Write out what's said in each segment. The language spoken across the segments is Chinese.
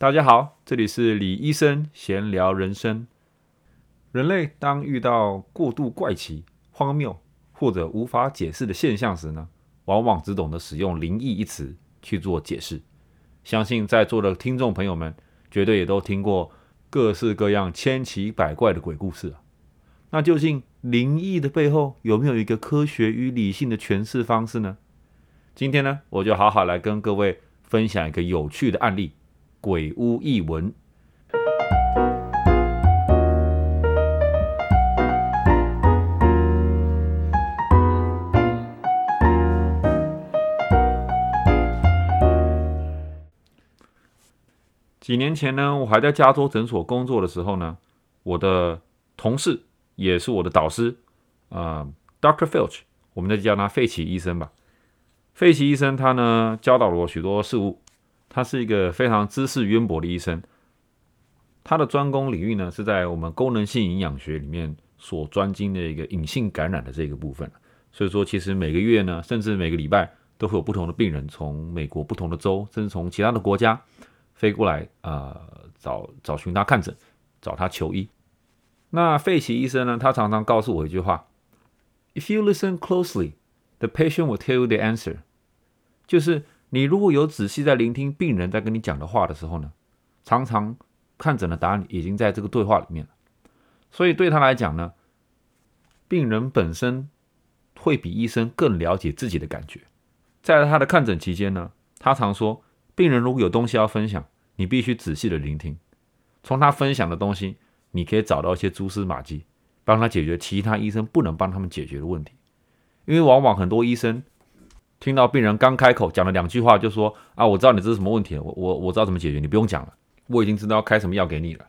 大家好，这里是李医生闲聊人生。人类当遇到过度怪奇、荒谬或者无法解释的现象时呢，往往只懂得使用“灵异”一词去做解释。相信在座的听众朋友们，绝对也都听过各式各样千奇百怪的鬼故事啊。那究竟灵异的背后有没有一个科学与理性的诠释方式呢？今天呢，我就好好来跟各位分享一个有趣的案例——鬼屋异闻。几年前呢，我还在加州诊所工作的时候呢，我的同事。也是我的导师，啊，Dr. Filch，我们就叫他费奇医生吧。费奇医生他呢教导了我许多事物，他是一个非常知识渊博的医生。他的专攻领域呢是在我们功能性营养学里面所专精的一个隐性感染的这个部分。所以说，其实每个月呢，甚至每个礼拜都会有不同的病人从美国不同的州，甚至从其他的国家飞过来啊，找找寻他看诊，找他求医。那费奇医生呢？他常常告诉我一句话：“If you listen closely, the patient will tell you the answer。”就是你如果有仔细在聆听病人在跟你讲的话的时候呢，常常看诊的答案已经在这个对话里面了。所以对他来讲呢，病人本身会比医生更了解自己的感觉。在他的看诊期间呢，他常说，病人如果有东西要分享，你必须仔细的聆听，从他分享的东西。你可以找到一些蛛丝马迹，帮他解决其他医生不能帮他们解决的问题。因为往往很多医生听到病人刚开口讲了两句话，就说：“啊，我知道你这是什么问题，我我我知道怎么解决，你不用讲了，我已经知道要开什么药给你了。”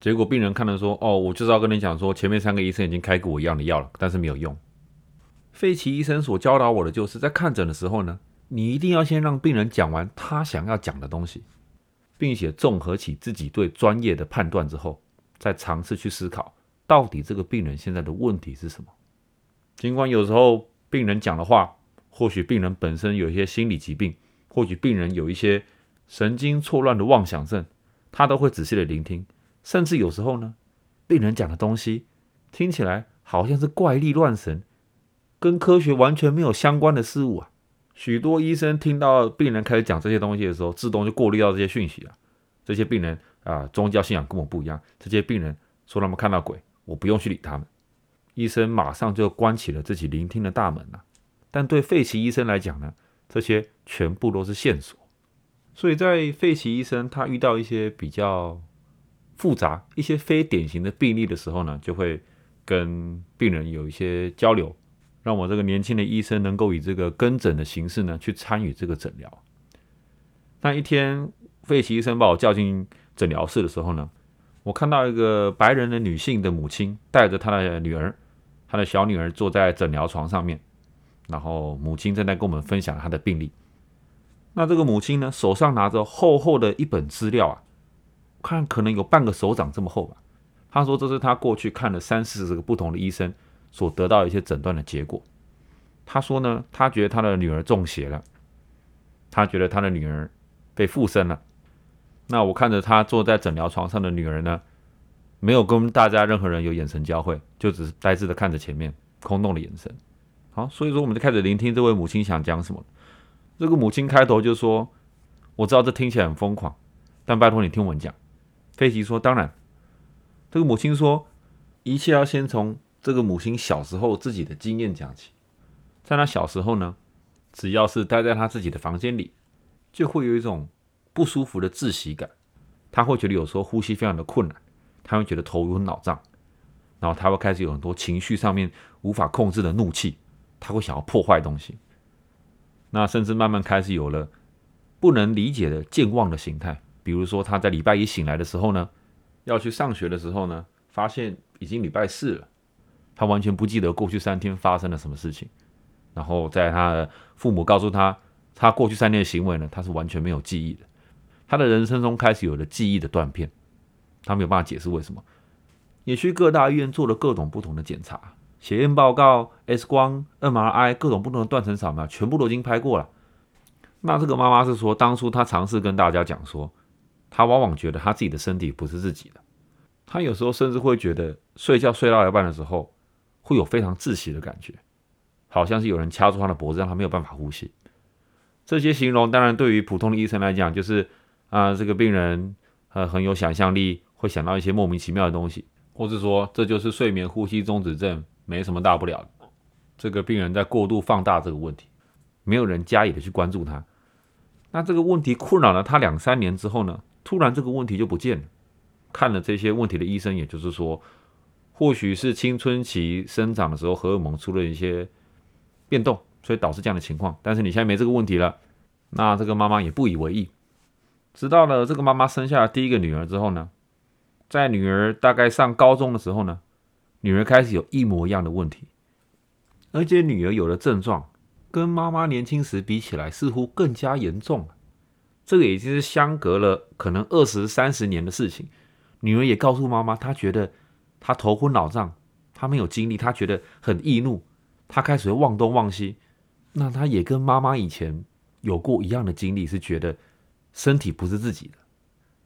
结果病人看了说：“哦，我就是要跟你讲说，前面三个医生已经开过我一样的药了，但是没有用。”费奇医生所教导我的，就是在看诊的时候呢，你一定要先让病人讲完他想要讲的东西，并且综合起自己对专业的判断之后。再尝试去思考，到底这个病人现在的问题是什么？尽管有时候病人讲的话，或许病人本身有一些心理疾病，或许病人有一些神经错乱的妄想症，他都会仔细的聆听。甚至有时候呢，病人讲的东西听起来好像是怪力乱神，跟科学完全没有相关的事物啊。许多医生听到病人开始讲这些东西的时候，自动就过滤掉这些讯息了。这些病人。啊，宗教信仰跟我不一样。这些病人说他们看到鬼，我不用去理他们。医生马上就关起了自己聆听的大门了。但对费奇医生来讲呢，这些全部都是线索。所以在费奇医生他遇到一些比较复杂、一些非典型的病例的时候呢，就会跟病人有一些交流，让我这个年轻的医生能够以这个跟诊的形式呢去参与这个诊疗。那一天，费奇医生把我叫进。诊疗室的时候呢，我看到一个白人的女性的母亲带着她的女儿，她的小女儿坐在诊疗床上面，然后母亲正在跟我们分享她的病历。那这个母亲呢，手上拿着厚厚的一本资料啊，看可能有半个手掌这么厚吧。她说这是她过去看了三四十个不同的医生所得到一些诊断的结果。她说呢，她觉得她的女儿中邪了，她觉得她的女儿被附身了。那我看着她坐在诊疗床上的女儿呢，没有跟大家任何人有眼神交汇，就只是呆滞的看着前面，空洞的眼神。好，所以说我们就开始聆听这位母亲想讲什么。这个母亲开头就说：“我知道这听起来很疯狂，但拜托你听我讲。”飞奇说：“当然。”这个母亲说：“一切要先从这个母亲小时候自己的经验讲起。在她小时候呢，只要是待在她自己的房间里，就会有一种。”不舒服的窒息感，她会觉得有时候呼吸非常的困难，她会觉得头晕脑胀，然后她会开始有很多情绪上面无法控制的怒气，他会想要破坏东西，那甚至慢慢开始有了不能理解的健忘的形态，比如说他在礼拜一醒来的时候呢，要去上学的时候呢，发现已经礼拜四了，他完全不记得过去三天发生了什么事情，然后在他的父母告诉他他过去三天的行为呢，他是完全没有记忆的。他的人生中开始有了记忆的断片，他没有办法解释为什么，也去各大医院做了各种不同的检查，血验报告、X 光、MRI，各种不同的断层扫描，全部都已经拍过了。那这个妈妈是说，当初她尝试跟大家讲说，她往往觉得她自己的身体不是自己的。她有时候甚至会觉得睡觉睡到一半的时候，会有非常窒息的感觉，好像是有人掐住她的脖子，让她没有办法呼吸。这些形容当然对于普通的医生来讲，就是啊，这个病人呃很有想象力，会想到一些莫名其妙的东西，或是说这就是睡眠呼吸中止症，没什么大不了。这个病人在过度放大这个问题，没有人加以的去关注他。那这个问题困扰了他两三年之后呢，突然这个问题就不见了。看了这些问题的医生，也就是说，或许是青春期生长的时候荷尔蒙出了一些变动。所以导致这样的情况，但是你现在没这个问题了，那这个妈妈也不以为意。直到了这个妈妈生下了第一个女儿之后呢，在女儿大概上高中的时候呢，女儿开始有一模一样的问题，而且女儿有的症状跟妈妈年轻时比起来似乎更加严重了。这个已经是相隔了可能二十三十年的事情。女儿也告诉妈妈，她觉得她头昏脑胀，她没有精力，她觉得很易怒，她开始会忘东忘西。那她也跟妈妈以前有过一样的经历，是觉得身体不是自己的，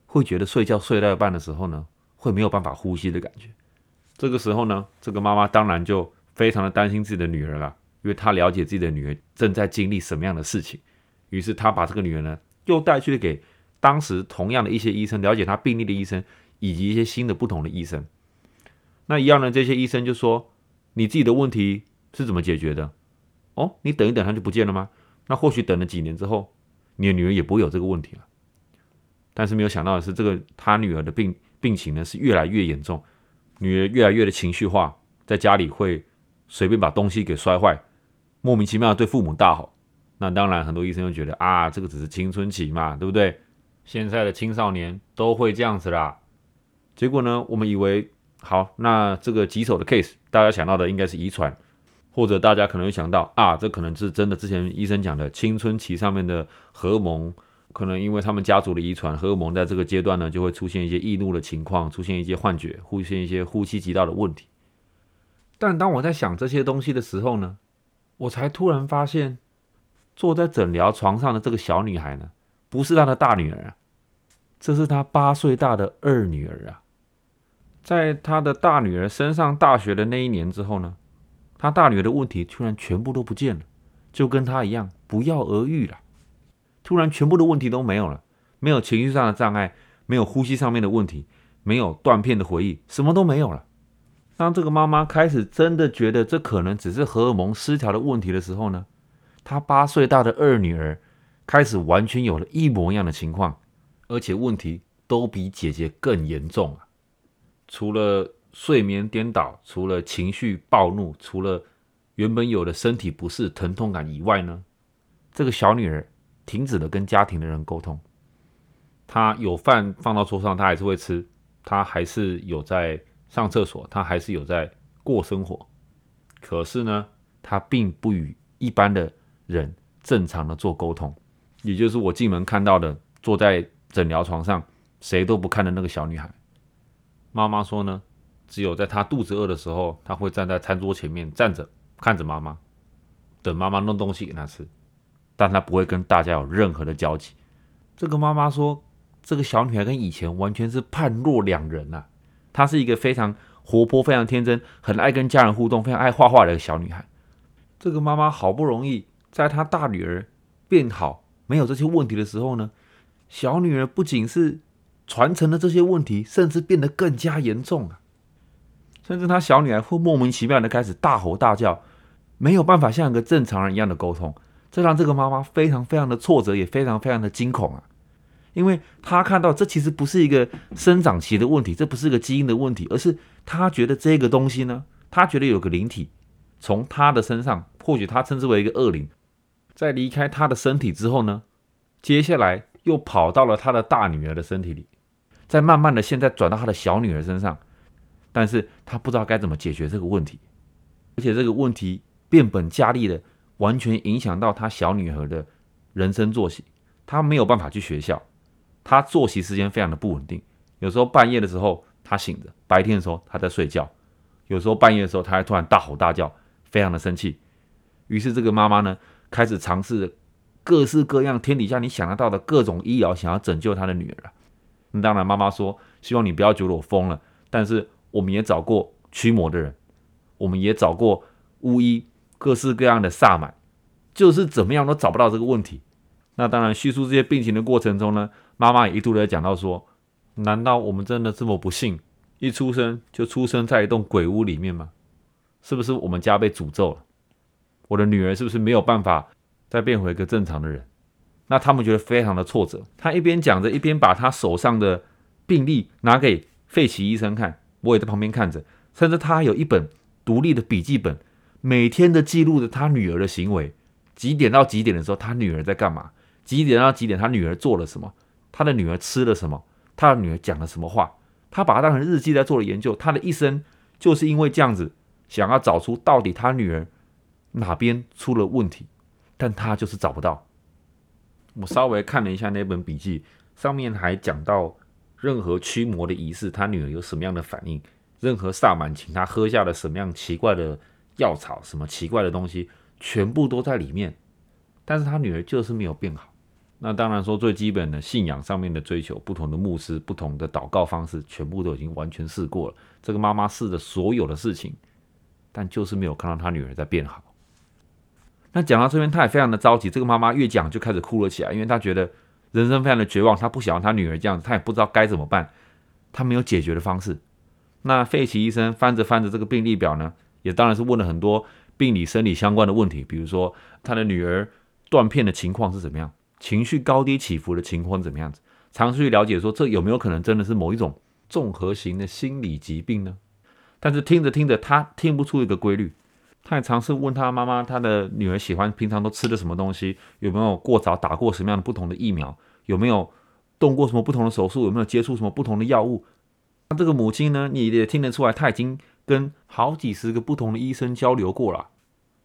会觉得睡觉睡到一半的时候呢，会没有办法呼吸的感觉。这个时候呢，这个妈妈当然就非常的担心自己的女儿了，因为她了解自己的女儿正在经历什么样的事情。于是她把这个女儿呢，又带去给当时同样的一些医生，了解她病例的医生，以及一些新的不同的医生。那一样的这些医生就说：“你自己的问题是怎么解决的？”哦，你等一等，他就不见了吗？那或许等了几年之后，你的女儿也不会有这个问题了。但是没有想到的是，这个他女儿的病病情呢是越来越严重，女儿越来越的情绪化，在家里会随便把东西给摔坏，莫名其妙对父母大吼。那当然，很多医生就觉得啊，这个只是青春期嘛，对不对？现在的青少年都会这样子啦。结果呢，我们以为好，那这个棘手的 case，大家想到的应该是遗传。或者大家可能会想到啊，这可能是真的。之前医生讲的青春期上面的荷尔蒙，可能因为他们家族的遗传，荷尔蒙在这个阶段呢，就会出现一些易怒的情况，出现一些幻觉，出现一些呼吸急道的问题。但当我在想这些东西的时候呢，我才突然发现，坐在诊疗床上的这个小女孩呢，不是她的大女儿啊，这是她八岁大的二女儿啊。在她的大女儿升上大学的那一年之后呢。他大女儿的问题突然全部都不见了，就跟他一样不药而愈了。突然全部的问题都没有了，没有情绪上的障碍，没有呼吸上面的问题，没有断片的回忆，什么都没有了。当这个妈妈开始真的觉得这可能只是荷尔蒙失调的问题的时候呢，她八岁大的二女儿开始完全有了一模一样的情况，而且问题都比姐姐更严重啊！除了。睡眠颠倒，除了情绪暴怒，除了原本有的身体不适、疼痛感以外呢，这个小女儿停止了跟家庭的人沟通。他有饭放到桌上，他还是会吃；他还是有在上厕所，他还是有在过生活。可是呢，他并不与一般的人正常的做沟通，也就是我进门看到的，坐在诊疗床上谁都不看的那个小女孩。妈妈说呢。只有在他肚子饿的时候，他会站在餐桌前面站着，看着妈妈，等妈妈弄东西给他吃，但他不会跟大家有任何的交集。这个妈妈说，这个小女孩跟以前完全是判若两人呐。她是一个非常活泼、非常天真、很爱跟家人互动、非常爱画画的小女孩。这个妈妈好不容易在她大女儿变好、没有这些问题的时候呢，小女儿不仅是传承了这些问题，甚至变得更加严重啊。甚至她小女孩会莫名其妙的开始大吼大叫，没有办法像一个正常人一样的沟通，这让这个妈妈非常非常的挫折，也非常非常的惊恐啊！因为她看到这其实不是一个生长期的问题，这不是一个基因的问题，而是她觉得这个东西呢，她觉得有个灵体从她的身上，或许她称之为一个恶灵，在离开她的身体之后呢，接下来又跑到了她的大女儿的身体里，再慢慢的现在转到她的小女儿身上。但是她不知道该怎么解决这个问题，而且这个问题变本加厉的，完全影响到他小女儿的人生作息。他没有办法去学校，他作息时间非常的不稳定。有时候半夜的时候他醒着，白天的时候他在睡觉。有时候半夜的时候他还突然大吼大叫，非常的生气。于是这个妈妈呢，开始尝试各式各样天底下你想得到的各种医疗，想要拯救她的女儿。那当然，妈妈说希望你不要觉得我疯了，但是我们也找过驱魔的人，我们也找过巫医，各式各样的萨满，就是怎么样都找不到这个问题。那当然，叙述这些病情的过程中呢，妈妈也一度在讲到说，难道我们真的这么不幸，一出生就出生在一栋鬼屋里面吗？是不是我们家被诅咒了？我的女儿是不是没有办法再变回一个正常的人？那他们觉得非常的挫折。他一边讲着，一边把他手上的病历拿给费奇医生看，我也在旁边看着。甚至他还有一本独立的笔记本，每天的记录着他女儿的行为，几点到几点的时候，他女儿在干嘛？几点到几点，他女儿做了什么？他的女儿吃了什么？他的女儿讲了什么话？他把它当成日记在做的研究。他的一生就是因为这样子，想要找出到底他女儿哪边出了问题，但他就是找不到。我稍微看了一下那本笔记，上面还讲到任何驱魔的仪式，他女儿有什么样的反应；任何萨满请他喝下了什么样奇怪的药草，什么奇怪的东西，全部都在里面。但是他女儿就是没有变好。那当然说最基本的信仰上面的追求，不同的牧师、不同的祷告方式，全部都已经完全试过了。这个妈妈试的所有的事情，但就是没有看到她女儿在变好。那讲到这边，她也非常的着急。这个妈妈越讲就开始哭了起来，因为她觉得人生非常的绝望，她不想要她女儿这样子，她也不知道该怎么办，她没有解决的方式。那费奇医生翻着翻着这个病历表呢，也当然是问了很多病理生理相关的问题，比如说他的女儿断片的情况是怎么样，情绪高低起伏的情况怎么样子，尝试去了解说这有没有可能真的是某一种综合型的心理疾病呢？但是听着听着，他听不出一个规律。他也尝试问他妈妈，他的女儿喜欢平常都吃的什么东西？有没有过早打过什么样的不同的疫苗？有没有动过什么不同的手术？有没有接触什么不同的药物？那这个母亲呢？你也听得出来，他已经跟好几十个不同的医生交流过了。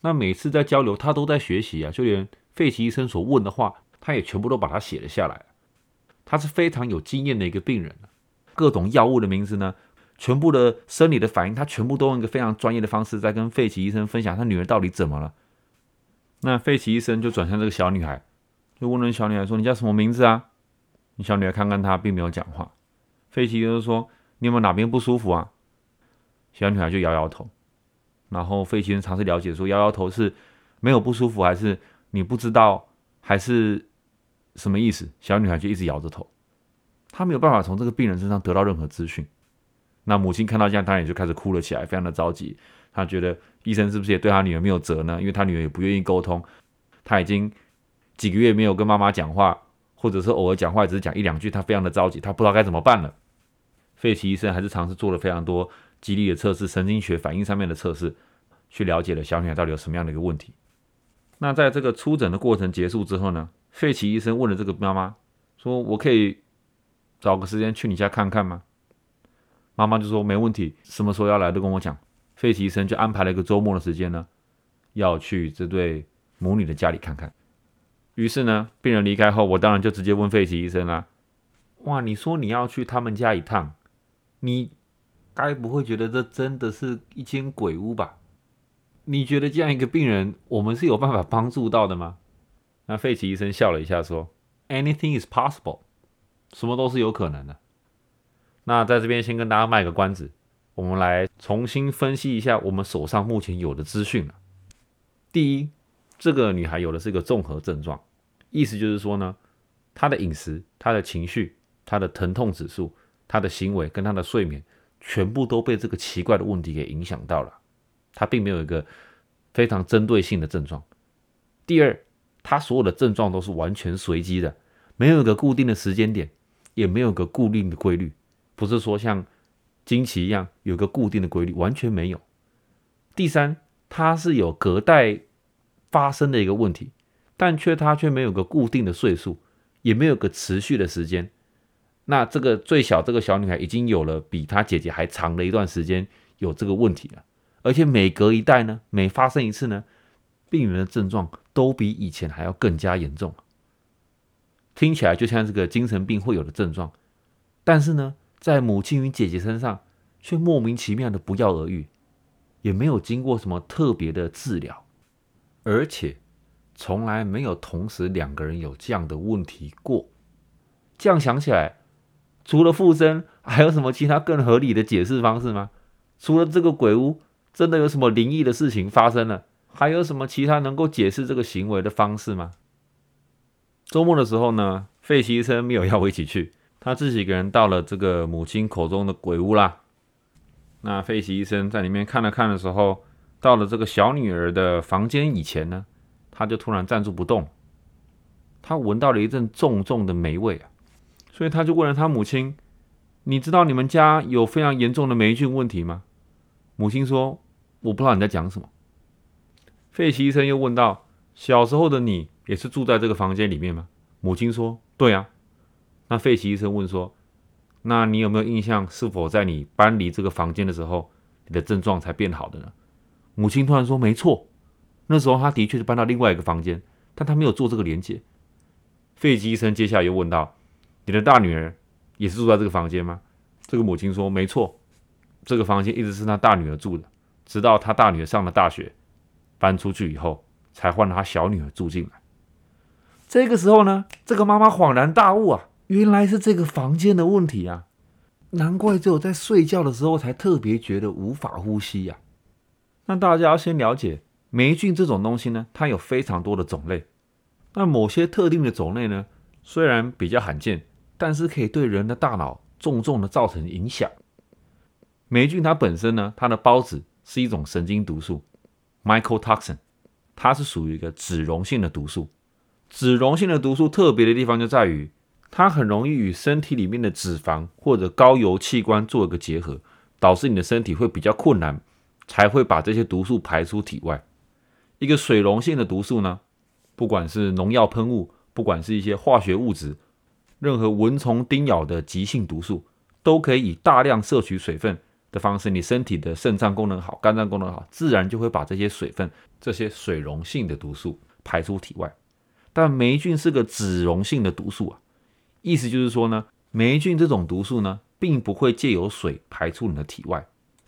那每次在交流，他都在学习啊，就连费奇医生所问的话，他也全部都把它写了下来。他是非常有经验的一个病人各种药物的名字呢？全部的生理的反应，他全部都用一个非常专业的方式在跟费奇医生分享他女儿到底怎么了。那费奇医生就转向这个小女孩，就问了小女孩说：“你叫什么名字啊？”你小女孩看看他，并没有讲话。费奇医生说：“你有没有哪边不舒服啊？”小女孩就摇摇头。然后费奇医生尝试了解说：“摇摇头是没有不舒服，还是你不知道，还是什么意思？”小女孩就一直摇着头，她没有办法从这个病人身上得到任何资讯。那母亲看到这样，当然也就开始哭了起来，非常的着急。她觉得医生是不是也对她女儿没有责呢？因为她女儿也不愿意沟通，她已经几个月没有跟妈妈讲话，或者是偶尔讲话只是讲一两句，她非常的着急，她不知道该怎么办了。费奇医生还是尝试做了非常多激励的测试、神经学反应上面的测试，去了解了小女孩到底有什么样的一个问题。那在这个出诊的过程结束之后呢，费奇医生问了这个妈妈说：“我可以找个时间去你家看看吗？”妈妈就说没问题，什么时候要来都跟我讲。费奇医生就安排了一个周末的时间呢，要去这对母女的家里看看。于是呢，病人离开后，我当然就直接问费奇医生啦：“哇，你说你要去他们家一趟，你该不会觉得这真的是一间鬼屋吧？你觉得这样一个病人，我们是有办法帮助到的吗？”那费奇医生笑了一下说：“Anything is possible，什么都是有可能的。”那在这边先跟大家卖个关子，我们来重新分析一下我们手上目前有的资讯第一，这个女孩有的是一个综合症状，意思就是说呢，她的饮食、她的情绪、她的疼痛指数、她的行为跟她的睡眠，全部都被这个奇怪的问题给影响到了。他并没有一个非常针对性的症状。第二，他所有的症状都是完全随机的，没有一个固定的时间点，也没有个固定的规律。不是说像惊奇一样有个固定的规律，完全没有。第三，它是有隔代发生的一个问题，但却它却没有个固定的岁数，也没有个持续的时间。那这个最小这个小女孩已经有了比她姐姐还长的一段时间有这个问题了，而且每隔一代呢，每发生一次呢，病人的症状都比以前还要更加严重。听起来就像这个精神病会有的症状，但是呢？在母亲与姐姐身上，却莫名其妙的不药而愈，也没有经过什么特别的治疗，而且从来没有同时两个人有这样的问题过。这样想起来，除了附身，还有什么其他更合理的解释方式吗？除了这个鬼屋真的有什么灵异的事情发生了，还有什么其他能够解释这个行为的方式吗？周末的时候呢，费奇医生没有要我一起去，他自己一个人到了这个母亲口中的鬼屋啦。那费奇医生在里面看了看的时候，到了这个小女儿的房间以前呢，他就突然站住不动，他闻到了一阵重重的霉味啊。所以他就问了他母亲：“你知道你们家有非常严重的霉菌问题吗？”母亲说：“我不知道你在讲什么。”费奇医生又问道：“小时候的你也是住在这个房间里面吗？”母亲说：“对啊。”那费奇医生问说：“那你有没有印象，是否在你搬离这个房间的时候，你的症状才变好的呢？”母亲突然说：“没错，那时候他的确是搬到另外一个房间，但他没有做这个连接。”费奇医生接下来又问道。你的大女儿也是住在这个房间吗？这个母亲说：“没错，这个房间一直是她大女儿住的，直到她大女儿上了大学，搬出去以后，才换了她小女儿住进来。”这个时候呢，这个妈妈恍然大悟啊，原来是这个房间的问题啊！难怪只有在睡觉的时候才特别觉得无法呼吸呀。那大家要先了解霉菌这种东西呢，它有非常多的种类，那某些特定的种类呢，虽然比较罕见。但是可以对人的大脑重重的造成影响。霉菌它本身呢，它的孢子是一种神经毒素，mycotoxin，它是属于一个脂溶性的毒素。脂溶性的毒素特别的地方就在于，它很容易与身体里面的脂肪或者高油器官做一个结合，导致你的身体会比较困难，才会把这些毒素排出体外。一个水溶性的毒素呢，不管是农药喷雾，不管是一些化学物质。任何蚊虫叮咬的急性毒素，都可以以大量摄取水分的方式，你身体的肾脏功能好，肝脏功能好，自然就会把这些水分、这些水溶性的毒素排出体外。但霉菌是个脂溶性的毒素啊，意思就是说呢，霉菌这种毒素呢，并不会借由水排出你的体外。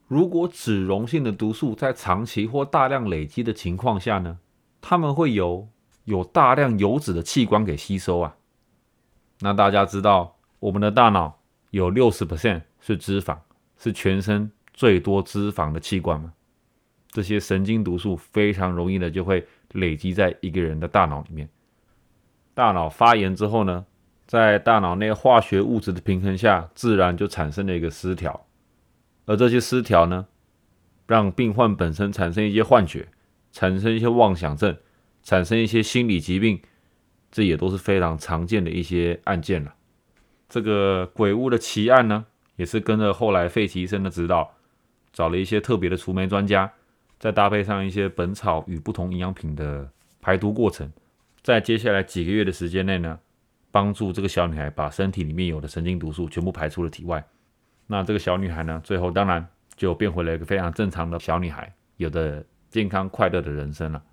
如果脂溶性的毒素在长期或大量累积的情况下呢，它们会由有大量油脂的器官给吸收啊。那大家知道，我们的大脑有六十 percent 是脂肪，是全身最多脂肪的器官吗？这些神经毒素非常容易的就会累积在一个人的大脑里面。大脑发炎之后呢，在大脑内化学物质的平衡下，自然就产生了一个失调。而这些失调呢，让病患本身产生一些幻觉，产生一些妄想症，产生一些心理疾病。这也都是非常常见的一些案件了。这个鬼屋的奇案呢，也是跟着后来费奇医生的指导，找了一些特别的除霉专家，再搭配上一些本草与不同营养品的排毒过程，在接下来几个月的时间内呢，帮助这个小女孩把身体里面有的神经毒素全部排出了体外。那这个小女孩呢，最后当然就变回了一个非常正常的小女孩，有的健康快乐的人生了。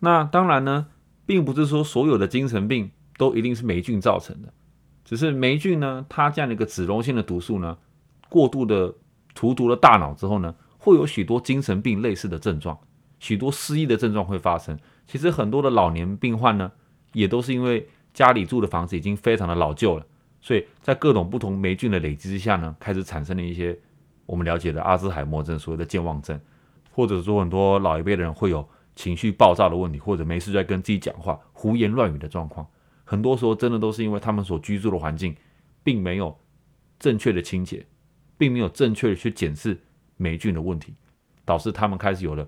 那当然呢。并不是说所有的精神病都一定是霉菌造成的，只是霉菌呢，它这样的一个脂溶性的毒素呢，过度的荼毒了大脑之后呢，会有许多精神病类似的症状，许多失忆的症状会发生。其实很多的老年病患呢，也都是因为家里住的房子已经非常的老旧了，所以在各种不同霉菌的累积之下呢，开始产生了一些我们了解的阿兹海默症，所谓的健忘症，或者说很多老一辈的人会有。情绪爆炸的问题，或者没事在跟自己讲话、胡言乱语的状况，很多时候真的都是因为他们所居住的环境并没有正确的清洁，并没有正确的去检视霉菌的问题，导致他们开始有了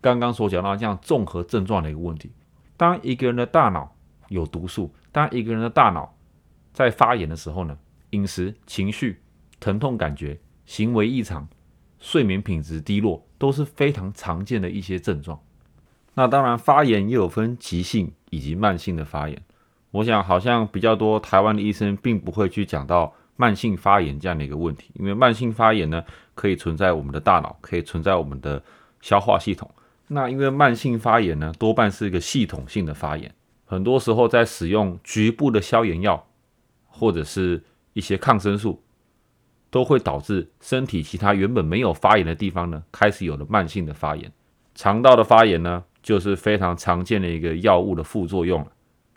刚刚所讲到这样综合症状的一个问题。当一个人的大脑有毒素，当一个人的大脑在发炎的时候呢，饮食、情绪、疼痛感觉、行为异常、睡眠品质低落，都是非常常见的一些症状。那当然，发炎也有分急性以及慢性的发炎。我想，好像比较多台湾的医生并不会去讲到慢性发炎这样的一个问题，因为慢性发炎呢，可以存在我们的大脑，可以存在我们的消化系统。那因为慢性发炎呢，多半是一个系统性的发炎，很多时候在使用局部的消炎药或者是一些抗生素，都会导致身体其他原本没有发炎的地方呢，开始有了慢性的发炎。肠道的发炎呢？就是非常常见的一个药物的副作用了，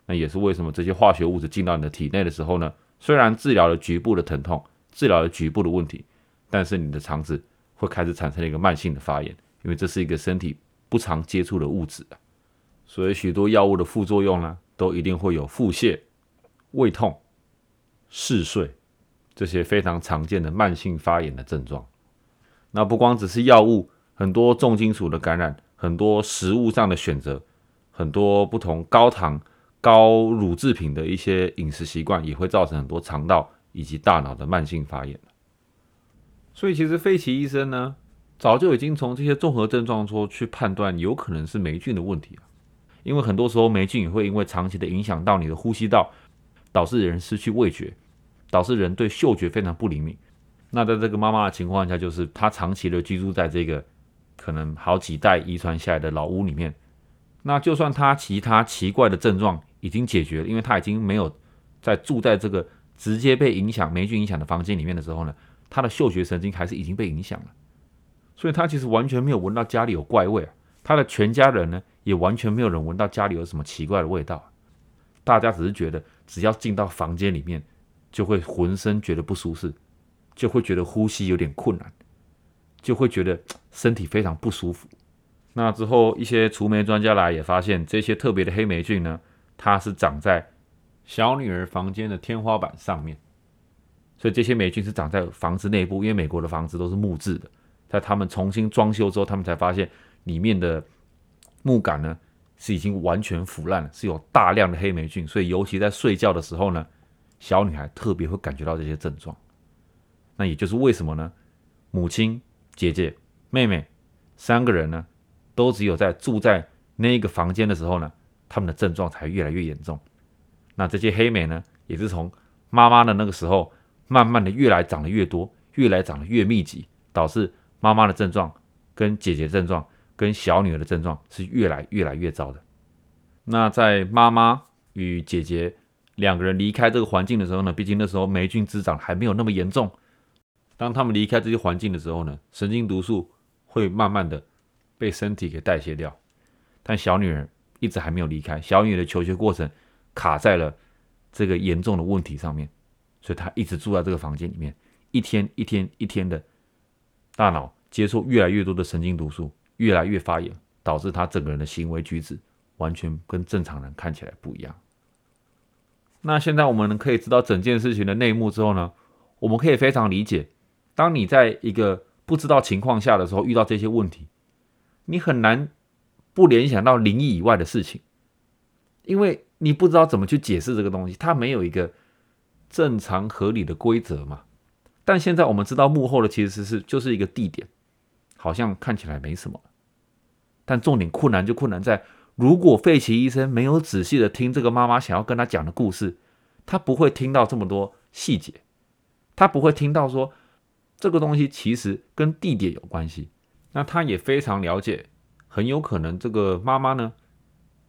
那也是为什么这些化学物质进到你的体内的时候呢，虽然治疗了局部的疼痛，治疗了局部的问题，但是你的肠子会开始产生一个慢性的发炎，因为这是一个身体不常接触的物质啊。所以许多药物的副作用呢，都一定会有腹泻、胃痛、嗜睡这些非常常见的慢性发炎的症状。那不光只是药物，很多重金属的感染，很多食物上的选择，很多不同高糖、高乳制品的一些饮食习惯，也会造成很多肠道以及大脑的慢性发炎。所以其实费奇医生呢，早就已经从这些综合症状说去判断，有可能是霉菌的问题了。因为很多时候霉菌也会因为长期的影响到你的呼吸道，导致人失去味觉，导致人对嗅觉非常不灵敏。那在这个妈妈的情况下，就是她长期的居住在这个可能好几代遗传下来的老屋里面。那就算他其他奇怪的症状已经解决了，因为他已经没有在住在这个直接被影响霉菌影响的房间里面的时候呢，他的嗅觉神经还是已经被影响了，所以他其实完全没有闻到家里有怪味啊。他的全家人呢？也完全没有人闻到家里有什么奇怪的味道，大家只是觉得只要进到房间里面，就会浑身觉得不舒适，就会觉得呼吸有点困难，就会觉得 身体非常不舒服。那之后，一些除霉专家来也发现，这些特别的黑霉菌呢，它是长在小女儿房间的天花板上面，所以这些霉菌是长在房子内部，因为美国的房子都是木质的，在他们重新装修之后，他们才发现里面的。木杆呢是已经完全腐烂了，是有大量的黑霉菌，所以尤其在睡觉的时候呢，小女孩特别会感觉到这些症状。那也就是为什么呢？母亲、姐姐、妹妹三个人呢，都只有在住在那个房间的时候呢，他们的症状才越来越严重。那这些黑霉呢，也是从妈妈的那个时候，慢慢的越来长得越多，越来长得越密集，导致妈妈的症状跟姐姐症状。跟小女儿的症状是越来越来越糟的。那在妈妈与姐姐两个人离开这个环境的时候呢，毕竟那时候霉菌滋长还没有那么严重。当他们离开这些环境的时候呢，神经毒素会慢慢的被身体给代谢掉。但小女儿一直还没有离开，小女儿的求学过程卡在了这个严重的问题上面，所以她一直住在这个房间里面，一天一天一天的，大脑接受越来越多的神经毒素。越来越发炎，导致他整个人的行为举止完全跟正常人看起来不一样。那现在我们可以知道整件事情的内幕之后呢，我们可以非常理解，当你在一个不知道情况下的时候遇到这些问题，你很难不联想到灵异以外的事情，因为你不知道怎么去解释这个东西，它没有一个正常合理的规则嘛。但现在我们知道幕后的其实是就是一个地点。好像看起来没什么，但重点困难就困难在，如果费奇医生没有仔细的听这个妈妈想要跟他讲的故事，他不会听到这么多细节，他不会听到说这个东西其实跟地点有关系。那他也非常了解，很有可能这个妈妈呢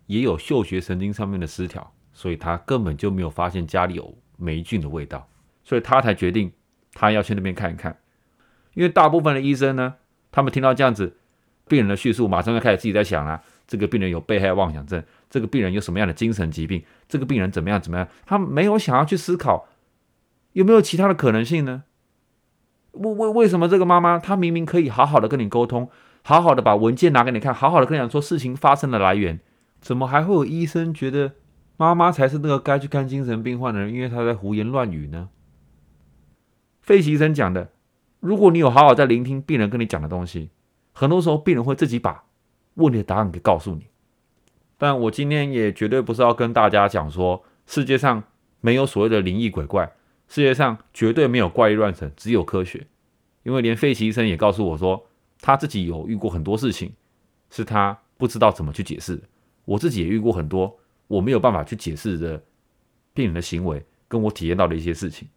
也有嗅觉神经上面的失调，所以他根本就没有发现家里有霉菌的味道，所以他才决定他要去那边看一看，因为大部分的医生呢。他们听到这样子病人的叙述，马上就开始自己在想了：这个病人有被害妄想症，这个病人有什么样的精神疾病，这个病人怎么样怎么样？他没有想要去思考有没有其他的可能性呢？为为为什么这个妈妈她明明可以好好的跟你沟通，好好的把文件拿给你看，好好的跟你讲说事情发生的来源，怎么还会有医生觉得妈妈才是那个该去看精神病患的人？因为她在胡言乱语呢？费奇医生讲的。如果你有好好在聆听病人跟你讲的东西，很多时候病人会自己把问题的答案给告诉你。但我今天也绝对不是要跟大家讲说世界上没有所谓的灵异鬼怪，世界上绝对没有怪力乱神，只有科学。因为连费奇医生也告诉我说，他自己有遇过很多事情是他不知道怎么去解释。我自己也遇过很多我没有办法去解释的病人的行为，跟我体验到的一些事情。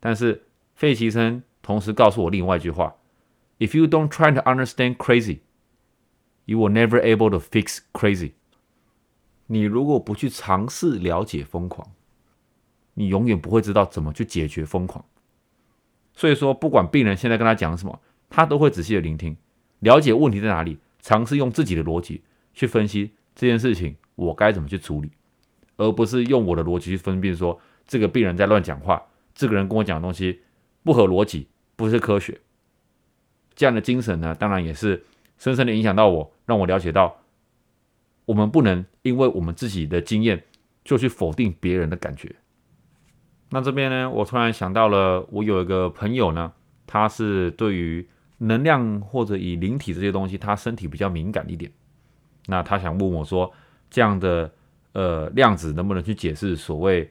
但是费奇医生。同时告诉我另外一句话：If you don't try to understand crazy, you will never able to fix crazy。你如果不去尝试了解疯狂，你永远不会知道怎么去解决疯狂。所以说，不管病人现在跟他讲什么，他都会仔细的聆听，了解问题在哪里，尝试用自己的逻辑去分析这件事情，我该怎么去处理，而不是用我的逻辑去分辨说这个病人在乱讲话，这个人跟我讲的东西不合逻辑，不是科学。这样的精神呢，当然也是深深的影响到我，让我了解到，我们不能因为我们自己的经验就去否定别人的感觉。那这边呢，我突然想到了，我有一个朋友呢，他是对于能量或者以灵体这些东西，他身体比较敏感一点。那他想问我说，这样的呃量子能不能去解释所谓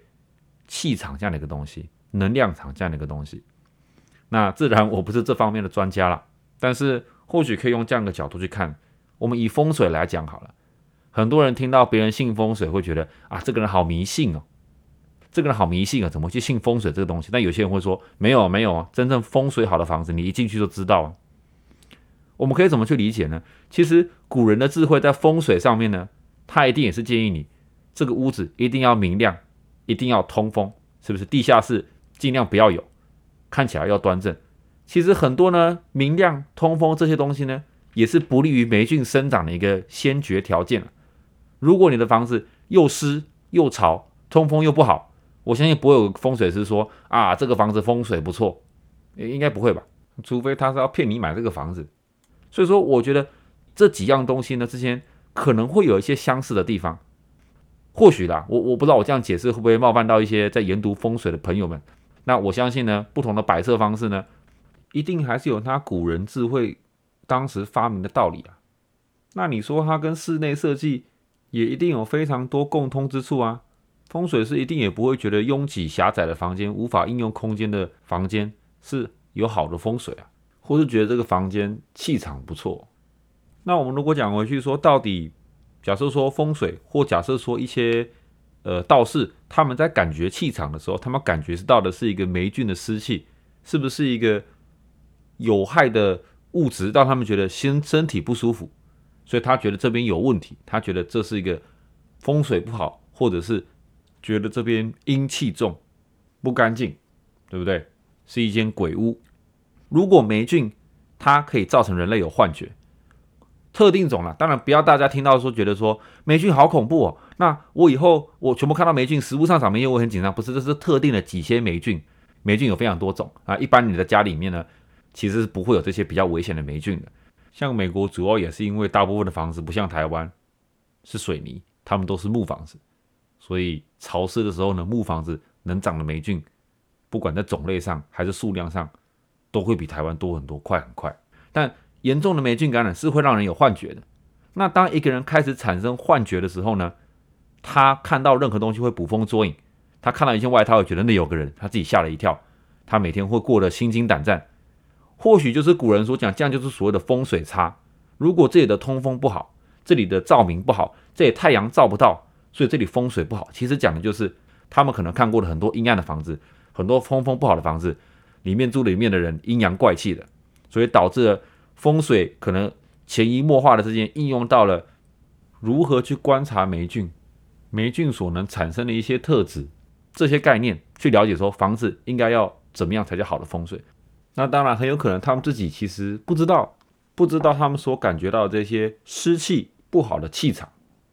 气场这样的一个东西，能量场这样的一个东西？那自然我不是这方面的专家了，但是或许可以用这样的角度去看。我们以风水来讲好了，很多人听到别人信风水，会觉得啊，这个人好迷信哦。这个人好迷信啊，怎么去信风水这个东西？但有些人会说，没有没有啊，真正风水好的房子，你一进去就知道。我们可以怎么去理解呢？其实古人的智慧在风水上面呢，他一定也是建议你这个屋子一定要明亮，一定要通风，是不是？地下室尽量不要有，看起来要端正。其实很多呢，明亮、通风这些东西呢，也是不利于霉菌生长的一个先决条件如果你的房子又湿又潮，通风又不好，我相信不会有风水师说啊，这个房子风水不错，应该不会吧？除非他是要骗你买这个房子。所以说，我觉得这几样东西呢，之间可能会有一些相似的地方。或许啦，我我不知道我这样解释会不会冒犯到一些在研读风水的朋友们。那我相信呢，不同的摆设方式呢，一定还是有他古人智慧当时发明的道理啊。那你说它跟室内设计也一定有非常多共通之处啊？风水师一定也不会觉得拥挤狭窄的房间、无法应用空间的房间是有好的风水啊，或是觉得这个房间气场不错。那我们如果讲回去说，到底假设说风水，或假设说一些呃道士他们在感觉气场的时候，他们感觉到的是一个霉菌的湿气，是不是一个有害的物质，让他们觉得心身体不舒服，所以他觉得这边有问题，他觉得这是一个风水不好，或者是。觉得这边阴气重，不干净，对不对？是一间鬼屋。如果霉菌它可以造成人类有幻觉，特定种了，当然不要大家听到说觉得说霉菌好恐怖哦。那我以后我全部看到霉菌，食物上长霉菌，我很紧张。不是，这是特定的几些霉菌，霉菌有非常多种啊。一般你的家里面呢，其实是不会有这些比较危险的霉菌的。像美国主要也是因为大部分的房子不像台湾是水泥，他们都是木房子。所以潮湿的时候呢，木房子能长的霉菌，不管在种类上还是数量上，都会比台湾多很多，快很快。但严重的霉菌感染是会让人有幻觉的。那当一个人开始产生幻觉的时候呢，他看到任何东西会捕风捉影。他看到一件外套，觉得那有个人，他自己吓了一跳。他每天会过得心惊胆战。或许就是古人所讲，这样就是所谓的风水差。如果这里的通风不好，这里的照明不好，这里太阳照不到。所以这里风水不好，其实讲的就是他们可能看过了很多阴暗的房子，很多通风不好的房子，里面住里面的人阴阳怪气的，所以导致了风水可能潜移默化的之间应用到了如何去观察霉菌，霉菌所能产生的一些特质，这些概念去了解说房子应该要怎么样才叫好的风水。那当然很有可能他们自己其实不知道，不知道他们所感觉到这些湿气不好的气场、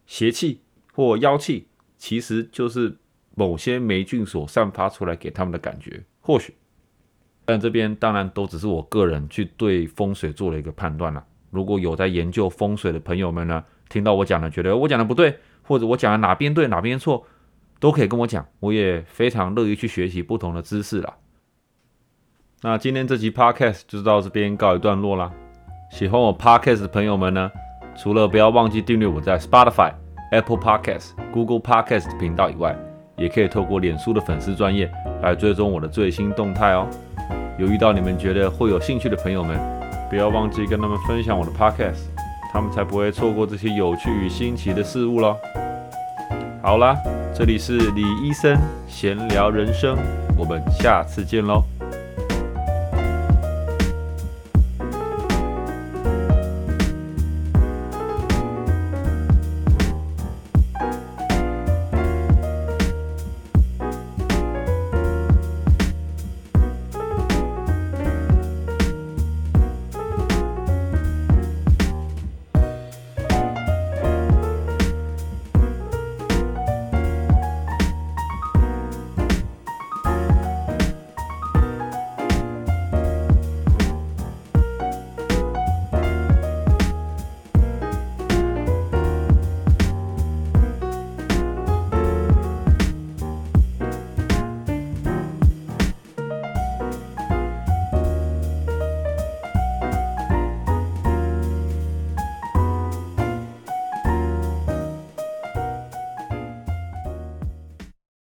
邪气。或妖气，其实就是某些霉菌所散发出来给他们的感觉，或许。但这边当然都只是我个人去对风水做了一个判断了。如果有在研究风水的朋友们呢，听到我讲的，觉得我讲的不对，或者我讲的哪边对哪边错，都可以跟我讲，我也非常乐意去学习不同的知识了。那今天这集 podcast 就到这边告一段落啦。喜欢我 podcast 的朋友们呢，除了不要忘记订阅我在 Spotify。Apple Podcast、Google Podcast 频道以外，也可以透过脸书的粉丝专业来追踪我的最新动态哦。有遇到你们觉得会有兴趣的朋友们，不要忘记跟他们分享我的 Podcast，他们才不会错过这些有趣与新奇的事物喽。好啦，这里是李医生闲聊人生，我们下次见喽。